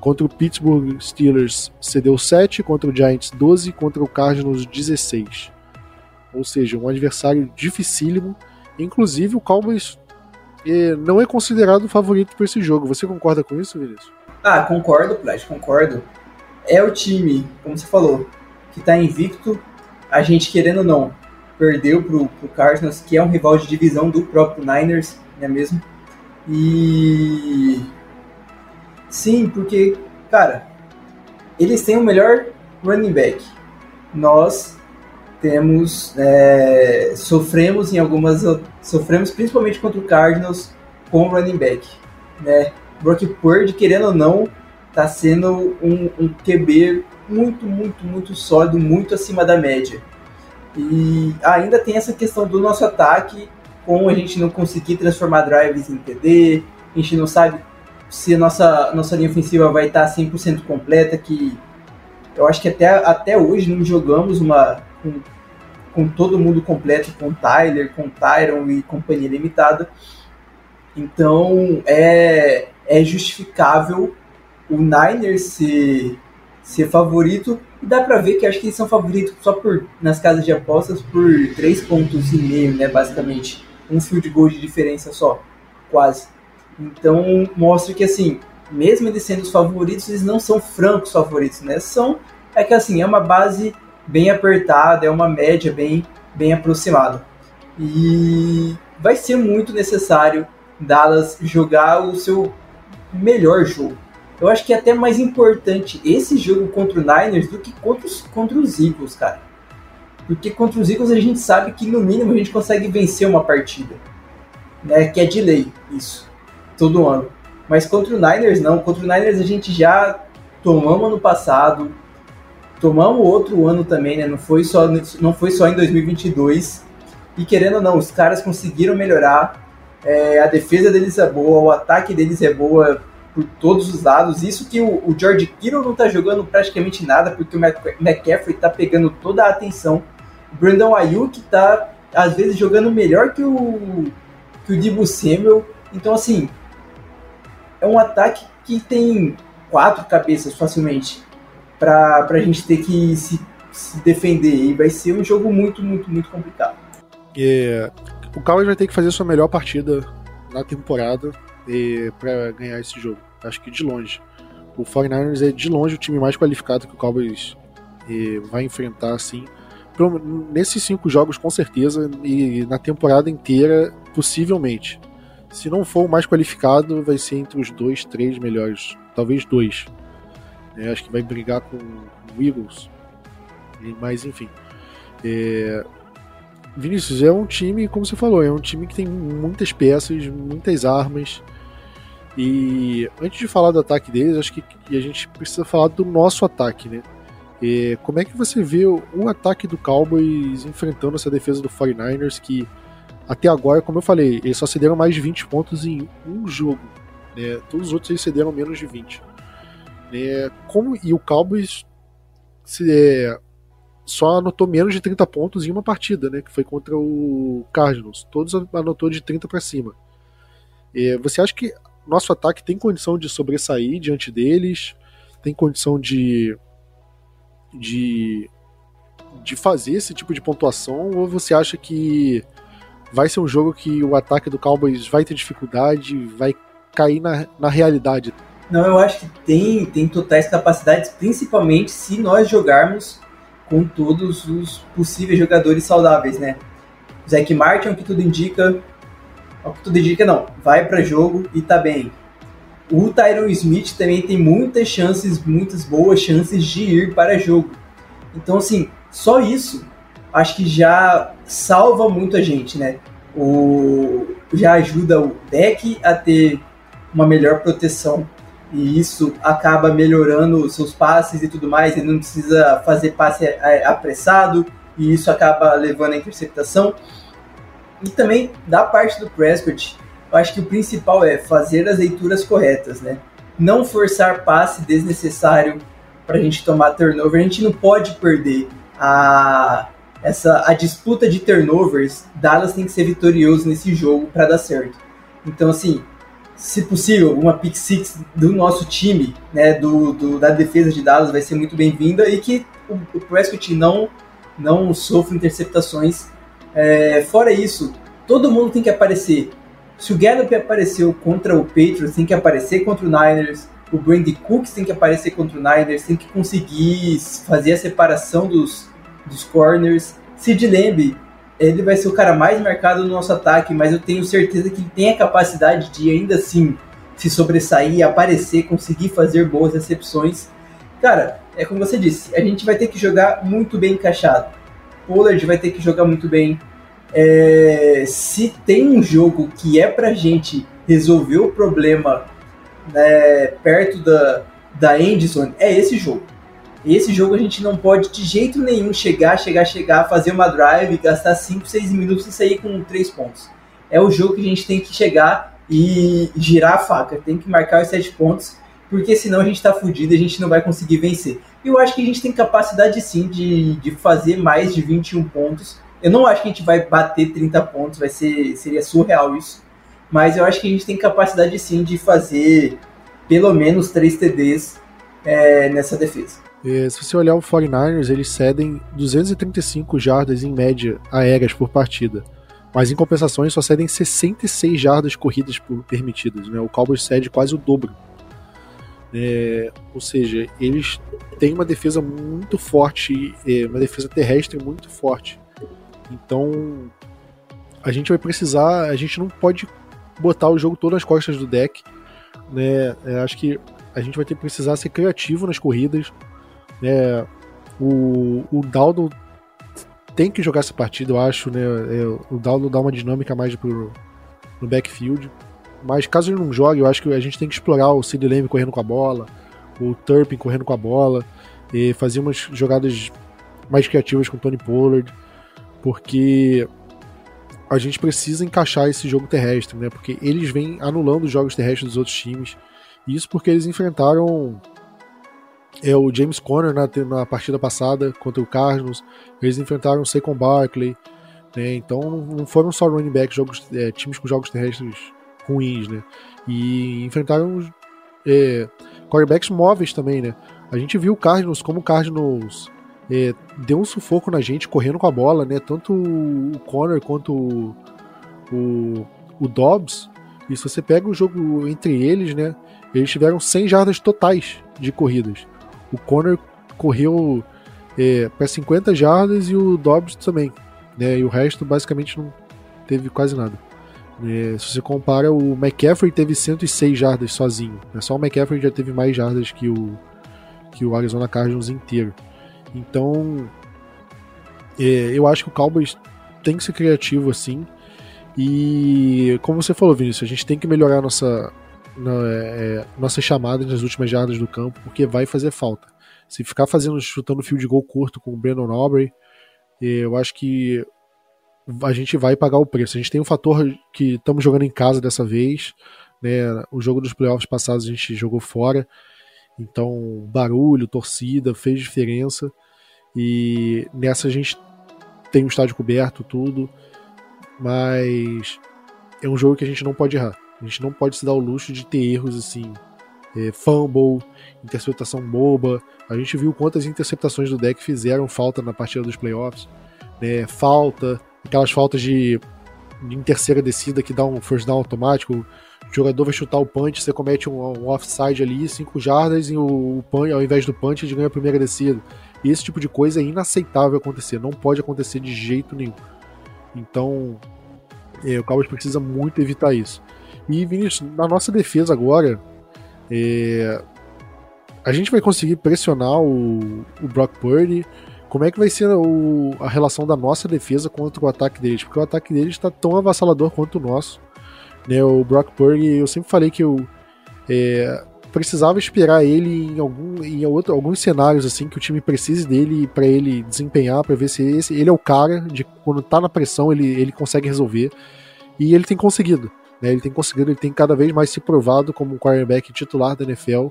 Contra o Pittsburgh Steelers cedeu 7, contra o Giants 12, contra o Cardinals 16. Ou seja, um adversário dificílimo. Inclusive o Cowboys eh, não é considerado favorito para esse jogo. Você concorda com isso, Vinícius? Ah, concordo, Plat, concordo. É o time, como você falou, que está invicto. A gente, querendo ou não, perdeu pro, pro Cardinals, que é um rival de divisão do próprio Niners, não é mesmo? E sim, porque, cara, eles têm o melhor running back. Nós temos é, sofremos em algumas sofremos principalmente contra o Cardinals com o running back, né? Brock Purdy, querendo ou não, está sendo um, um QB muito, muito, muito sólido, muito acima da média. E ainda tem essa questão do nosso ataque, com a gente não conseguir transformar drives em TD, a gente não sabe se a nossa, nossa linha ofensiva vai estar 100% completa, que eu acho que até, até hoje não jogamos uma com, com todo mundo completo, com Tyler, com Tyron e companhia limitada. Então é, é justificável o Niners ser, ser favorito e dá pra ver que acho que eles são favoritos só por nas casas de apostas por 3 pontos e meio, né, basicamente. Um field goal de diferença só, quase. Então mostra que assim, mesmo eles sendo os favoritos, eles não são francos favoritos, né? São é que assim, é uma base bem apertada, é uma média bem bem aproximada. E vai ser muito necessário Dallas jogar o seu melhor jogo. Eu acho que é até mais importante esse jogo contra o Niners do que contra os, contra os Eagles, cara. Porque contra os Eagles a gente sabe que no mínimo a gente consegue vencer uma partida. Né? Que é de lei, isso. Todo ano. Mas contra o Niners não. Contra o Niners a gente já tomamos ano passado. Tomamos outro ano também, né? Não foi só, não foi só em 2022. E querendo ou não, os caras conseguiram melhorar. É, a defesa deles é boa, o ataque deles é boa por todos os lados. Isso que o, o George Kittle não está jogando praticamente nada, porque o McCaffrey está pegando toda a atenção. O Brandon Ayuk está, às vezes, jogando melhor que o, que o Debo Samuel. Então, assim, é um ataque que tem quatro cabeças facilmente para a gente ter que se, se, defender. E vai ser um jogo muito, muito, muito complicado. É, o Cowboys vai ter que fazer sua melhor partida na temporada para ganhar esse jogo. Acho que de longe. O 49ers é de longe o time mais qualificado que o Cowboys é, vai enfrentar, assim. Nesses cinco jogos, com certeza, e na temporada inteira, possivelmente. Se não for o mais qualificado, vai ser entre os dois, três melhores. Talvez dois. É, acho que vai brigar com o Eagles. Mas enfim. É... Vinícius é um time, como você falou, é um time que tem muitas peças, muitas armas. E antes de falar do ataque deles, acho que a gente precisa falar do nosso ataque, né? E como é que você vê o, o ataque do Cowboys enfrentando essa defesa do 49ers que até agora, como eu falei, eles só cederam mais de 20 pontos em um jogo. Né? Todos os outros eles cederam menos de 20. É, como, e o Cowboys se, é, só anotou menos de 30 pontos em uma partida, né, que foi contra o Cardinals. Todos anotou de 30 para cima. É, você acha que nosso ataque tem condição de sobressair diante deles? Tem condição de, de, de fazer esse tipo de pontuação? Ou você acha que vai ser um jogo que o ataque do Cowboys vai ter dificuldade, vai cair na, na realidade não, eu acho que tem, tem totais capacidades, principalmente se nós jogarmos com todos os possíveis jogadores saudáveis, né? O Zac Martin, o que tudo indica, o que tudo indica não, vai para jogo e tá bem. O Tyron Smith também tem muitas chances, muitas boas chances de ir para jogo. Então, assim, só isso acho que já salva muito a gente, né? O, já ajuda o deck a ter uma melhor proteção e isso acaba melhorando seus passes e tudo mais, ele não precisa fazer passe apressado, e isso acaba levando a interceptação. E também, da parte do Prescott, eu acho que o principal é fazer as leituras corretas, né? Não forçar passe desnecessário para a gente tomar turnover. A gente não pode perder a, essa, a disputa de turnovers. Dallas tem que ser vitorioso nesse jogo para dar certo. Então, assim, se possível, uma pick six do nosso time, né, do, do da defesa de Dallas vai ser muito bem-vinda e que o, o, Prescott não, não sofra interceptações. É, fora isso, todo mundo tem que aparecer. Se o Gallup apareceu contra o Patriots, tem que aparecer contra o Niners. O Brandy Cooks tem que aparecer contra o Niners, tem que conseguir fazer a separação dos, dos corners. Sid Lamb ele vai ser o cara mais marcado no nosso ataque, mas eu tenho certeza que ele tem a capacidade de ainda assim se sobressair, aparecer, conseguir fazer boas recepções. Cara, é como você disse, a gente vai ter que jogar muito bem encaixado. Pollard vai ter que jogar muito bem. É, se tem um jogo que é pra gente resolver o problema né, perto da, da Anderson, é esse jogo. Esse jogo a gente não pode de jeito nenhum chegar, chegar, chegar, fazer uma drive, gastar 5, 6 minutos e sair com 3 pontos. É o jogo que a gente tem que chegar e girar a faca, tem que marcar os 7 pontos, porque senão a gente está fudido e a gente não vai conseguir vencer. Eu acho que a gente tem capacidade sim de, de fazer mais de 21 pontos. Eu não acho que a gente vai bater 30 pontos, vai ser seria surreal isso. Mas eu acho que a gente tem capacidade sim de fazer pelo menos 3 TDs é, nessa defesa. É, se você olhar o 49ers, eles cedem 235 jardas em média aéreas por partida. Mas em compensação, eles só cedem 66 jardas corridas por permitidas. Né? O Cowboys cede quase o dobro. É, ou seja, eles têm uma defesa muito forte, é, uma defesa terrestre muito forte. Então, a gente vai precisar, a gente não pode botar o jogo todo nas costas do deck. Né? É, acho que a gente vai ter que precisar ser criativo nas corridas, é, o, o Daldo tem que jogar essa partida, eu acho, né? É, o Daldo dá uma dinâmica mais pro, no backfield. Mas caso ele não jogue, eu acho que a gente tem que explorar o Sid Lamb correndo com a bola, o Turpin correndo com a bola, e fazer umas jogadas mais criativas com o Tony Pollard, porque a gente precisa encaixar esse jogo terrestre, né? Porque eles vêm anulando os jogos terrestres dos outros times. Isso porque eles enfrentaram é o James Conner na, na partida passada contra o Cardinals. Eles enfrentaram o Saquon Barkley. Né? Então não foram só running back, jogos, é, times com jogos terrestres ruins, né? E enfrentaram é, quarterbacks móveis também, né? A gente viu o Cardinals como o Cardinals é, deu um sufoco na gente correndo com a bola, né? Tanto o Connor quanto o, o, o Dobbs. E se você pega o jogo entre eles, né? Eles tiveram 100 jardas totais de corridas. O Connor correu é, para 50 jardas e o Dobbs também. Né? E o resto basicamente não teve quase nada. É, se você compara, o McCaffrey teve 106 jardas sozinho. Né? Só o McCaffrey já teve mais jardas que o, que o Arizona Cardinals inteiro. Então, é, eu acho que o Cowboys tem que ser criativo assim. E como você falou, Vinícius, a gente tem que melhorar nossa, na, é, nossa chamada nas últimas jardas do campo, porque vai fazer falta. Se ficar fazendo, chutando fio de gol curto com o Brandon Aubrey, é, eu acho que a gente vai pagar o preço. A gente tem um fator que estamos jogando em casa dessa vez, né? O jogo dos playoffs passados a gente jogou fora. Então, barulho, torcida, fez diferença. E nessa a gente tem um estádio coberto, tudo. Mas é um jogo que a gente não pode errar. A gente não pode se dar o luxo de ter erros assim. É, fumble, interceptação boba. A gente viu quantas interceptações do deck fizeram falta na partida dos playoffs. Né? Falta, aquelas faltas de, de terceira descida que dá um first down automático o jogador vai chutar o punch, você comete um, um offside ali, 5 jardas, e o, o punch, ao invés do punch, ele ganha a primeira descida. Esse tipo de coisa é inaceitável acontecer, não pode acontecer de jeito nenhum. Então, é, o Cowboys precisa muito evitar isso. E, Vinícius, na nossa defesa agora, é, a gente vai conseguir pressionar o, o Brock Purdy. Como é que vai ser o, a relação da nossa defesa contra o ataque deles? Porque o ataque deles está tão avassalador quanto o nosso. Né, o Brock Purdy, eu sempre falei que eu é, precisava esperar ele em, algum, em outro, alguns cenários assim que o time precise dele para ele desempenhar, para ver se esse, ele é o cara de quando tá na pressão ele, ele consegue resolver. E ele tem conseguido. Né, ele tem conseguido, ele tem cada vez mais se provado como um quarterback titular da NFL.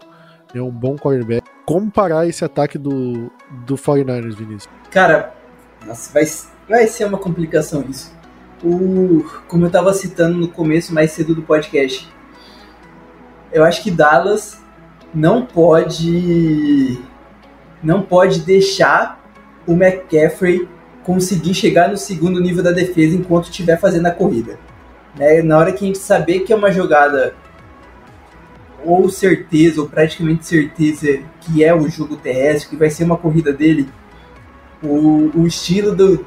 É né, um bom quarterback. Como parar esse ataque do, do 49ers, Vinícius? Cara, nossa, vai, vai ser uma complicação isso o, como eu estava citando no começo mais cedo do podcast, eu acho que Dallas não pode não pode deixar o McCaffrey conseguir chegar no segundo nível da defesa enquanto estiver fazendo a corrida. Né? Na hora que a gente saber que é uma jogada ou certeza, ou praticamente certeza que é o jogo terrestre, que vai ser uma corrida dele, o, o estilo do,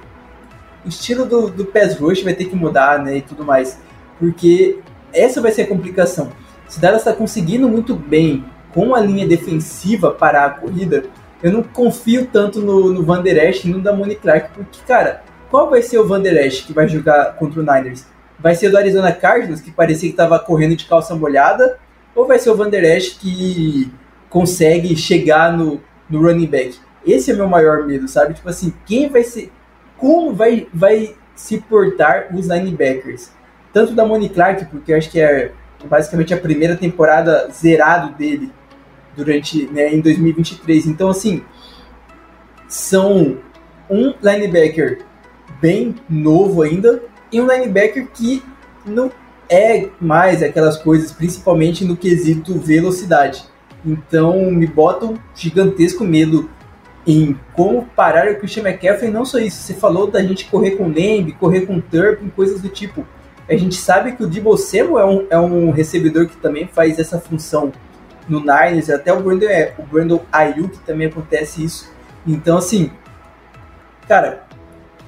o estilo do, do pass rush vai ter que mudar, né, e tudo mais. Porque essa vai ser a complicação. Se Dallas está conseguindo muito bem com a linha defensiva parar a corrida, eu não confio tanto no, no Van Der Esch e no Damone Clark, porque, cara, qual vai ser o Van Der Esch que vai jogar contra o Niners? Vai ser o do Arizona Cardinals, que parecia que estava correndo de calça molhada, ou vai ser o Van Esch que consegue chegar no, no running back? Esse é meu maior medo, sabe? Tipo assim, quem vai ser como vai, vai se portar os linebackers. Tanto da Moni Clark, porque eu acho que é basicamente a primeira temporada zerado dele durante né, em 2023. Então, assim, são um linebacker bem novo ainda e um linebacker que não é mais aquelas coisas, principalmente no quesito velocidade. Então, me bota um gigantesco medo em como parar o Christian McCaffrey, não só isso, você falou da gente correr com Lamb, correr com Turpin, coisas do tipo. A gente sabe que o Debo é um, é um recebedor que também faz essa função no Niners, até o Brandon, é, o Brandon Ayuk também acontece isso. Então, assim, cara,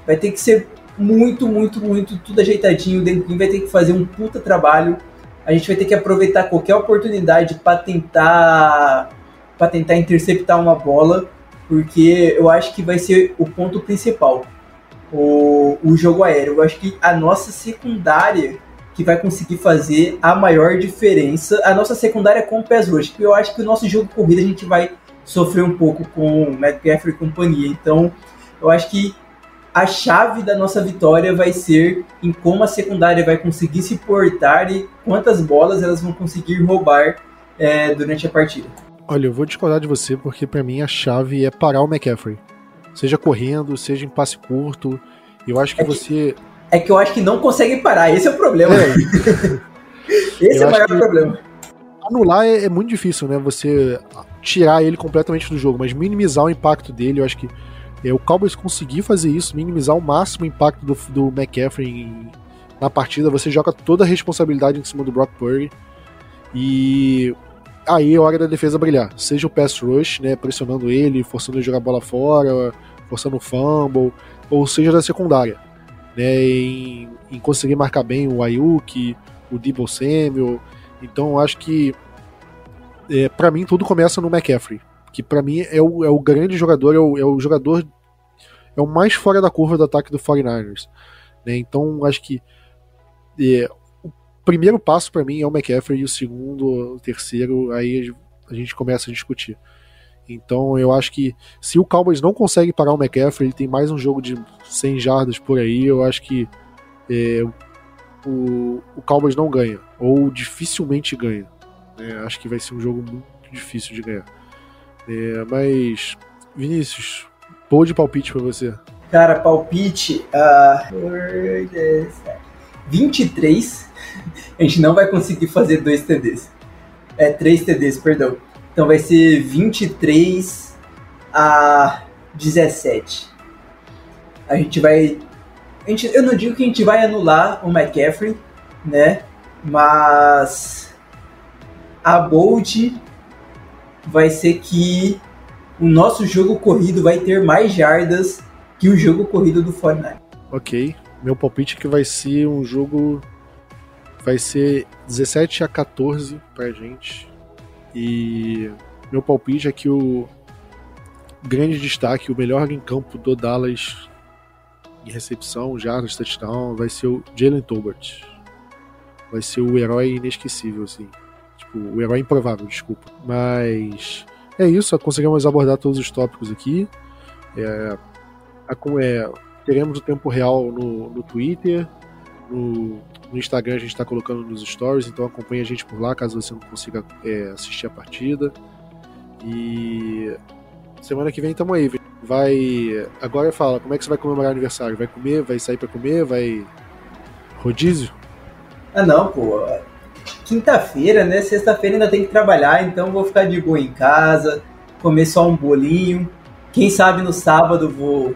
vai ter que ser muito, muito, muito tudo ajeitadinho. O Denklin vai ter que fazer um puta trabalho. A gente vai ter que aproveitar qualquer oportunidade para tentar para tentar interceptar uma bola porque eu acho que vai ser o ponto principal, o, o jogo aéreo. Eu acho que a nossa secundária que vai conseguir fazer a maior diferença, a nossa secundária com o PES rush, porque eu acho que o nosso jogo corrida a gente vai sofrer um pouco com o McCaffrey e companhia. Então, eu acho que a chave da nossa vitória vai ser em como a secundária vai conseguir se portar e quantas bolas elas vão conseguir roubar é, durante a partida. Olha, eu vou discordar de você porque para mim a chave é parar o McCaffrey. Seja correndo, seja em passe curto. Eu acho que, é que você. É que eu acho que não consegue parar, esse é o problema. É. esse é o maior problema. anular é, é, muito difícil, né? Você tirar ele completamente do jogo, mas minimizar o impacto dele, eu acho que é, o Cowboys conseguir fazer isso, minimizar o máximo o impacto do, do McCaffrey na partida, você joga toda a responsabilidade em cima do Brock Purdy e aí é hora da defesa brilhar. Seja o pass rush, né, pressionando ele, forçando ele jogar a bola fora, forçando o fumble, ou seja da secundária, né, em, em conseguir marcar bem o Ayuk, o Debo Samuel. Então acho que é, para mim tudo começa no McCaffrey, que para mim é o, é o grande jogador, é o, é o jogador é o mais fora da curva do ataque do 49ers. Né? Então acho que é, o primeiro passo para mim é o McCaffrey e o segundo, o terceiro, aí a gente começa a discutir. Então eu acho que se o Cowboys não consegue parar o McCaffrey, ele tem mais um jogo de 100 jardas por aí, eu acho que é, o, o Cowboys não ganha, ou dificilmente ganha. É, acho que vai ser um jogo muito difícil de ganhar. É, mas, Vinícius, pô de palpite para você. Cara, palpite. Uh, 23. A gente não vai conseguir fazer dois TDs. É, três TDs, perdão. Então vai ser 23 a 17. A gente vai. A gente, eu não digo que a gente vai anular o McCaffrey, né? Mas a Bold vai ser que o nosso jogo corrido vai ter mais jardas que o jogo corrido do Fortnite. Ok. Meu palpite é que vai ser um jogo. Vai ser 17 a 14 pra gente. E meu palpite é que o grande destaque, o melhor em campo do Dallas em recepção, jardas, touchdown, vai ser o Jalen Tolbert. Vai ser o herói inesquecível, assim. Tipo, o herói improvável, desculpa. Mas é isso, conseguimos abordar todos os tópicos aqui. É, é, teremos o tempo real no, no Twitter, no, no Instagram a gente está colocando nos stories, então acompanhe a gente por lá caso você não consiga é, assistir a partida. E semana que vem tamo aí. Vai. Agora fala, como é que você vai comemorar o aniversário? Vai comer? Vai sair para comer? Vai. Rodízio? Ah não, pô. Quinta-feira, né? Sexta-feira ainda tem que trabalhar, então vou ficar de boa em casa, comer só um bolinho. Quem sabe no sábado vou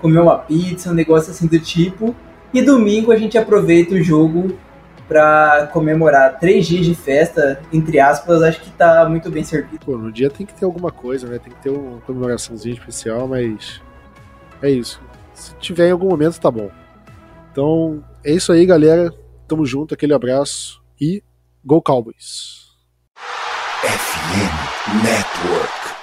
comer uma pizza, um negócio assim do tipo. E domingo a gente aproveita o jogo para comemorar três dias de festa, entre aspas, acho que tá muito bem servido. Pô, no dia tem que ter alguma coisa, né? Tem que ter uma comemoraçãozinha especial, mas é isso. Se tiver em algum momento, tá bom. Então, é isso aí, galera. Tamo junto, aquele abraço e Go Cowboys! FM Network.